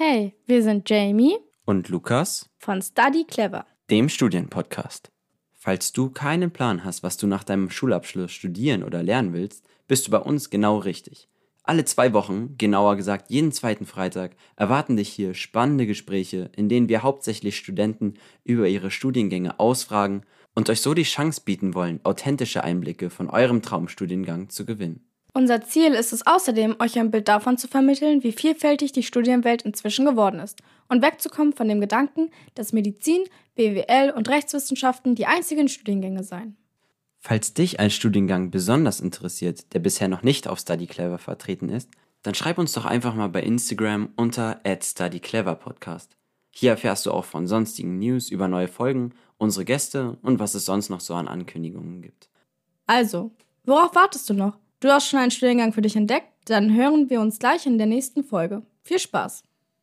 Hey, wir sind Jamie und Lukas von Study Clever, dem Studienpodcast. Falls du keinen Plan hast, was du nach deinem Schulabschluss studieren oder lernen willst, bist du bei uns genau richtig. Alle zwei Wochen, genauer gesagt jeden zweiten Freitag, erwarten dich hier spannende Gespräche, in denen wir hauptsächlich Studenten über ihre Studiengänge ausfragen und euch so die Chance bieten wollen, authentische Einblicke von eurem Traumstudiengang zu gewinnen. Unser Ziel ist es außerdem, euch ein Bild davon zu vermitteln, wie vielfältig die Studienwelt inzwischen geworden ist und wegzukommen von dem Gedanken, dass Medizin, BWL und Rechtswissenschaften die einzigen Studiengänge seien. Falls dich ein Studiengang besonders interessiert, der bisher noch nicht auf StudyClever vertreten ist, dann schreib uns doch einfach mal bei Instagram unter @studycleverpodcast. Hier erfährst du auch von sonstigen News über neue Folgen, unsere Gäste und was es sonst noch so an Ankündigungen gibt. Also, worauf wartest du noch? Du hast schon einen Studiengang für dich entdeckt? Dann hören wir uns gleich in der nächsten Folge. Viel Spaß!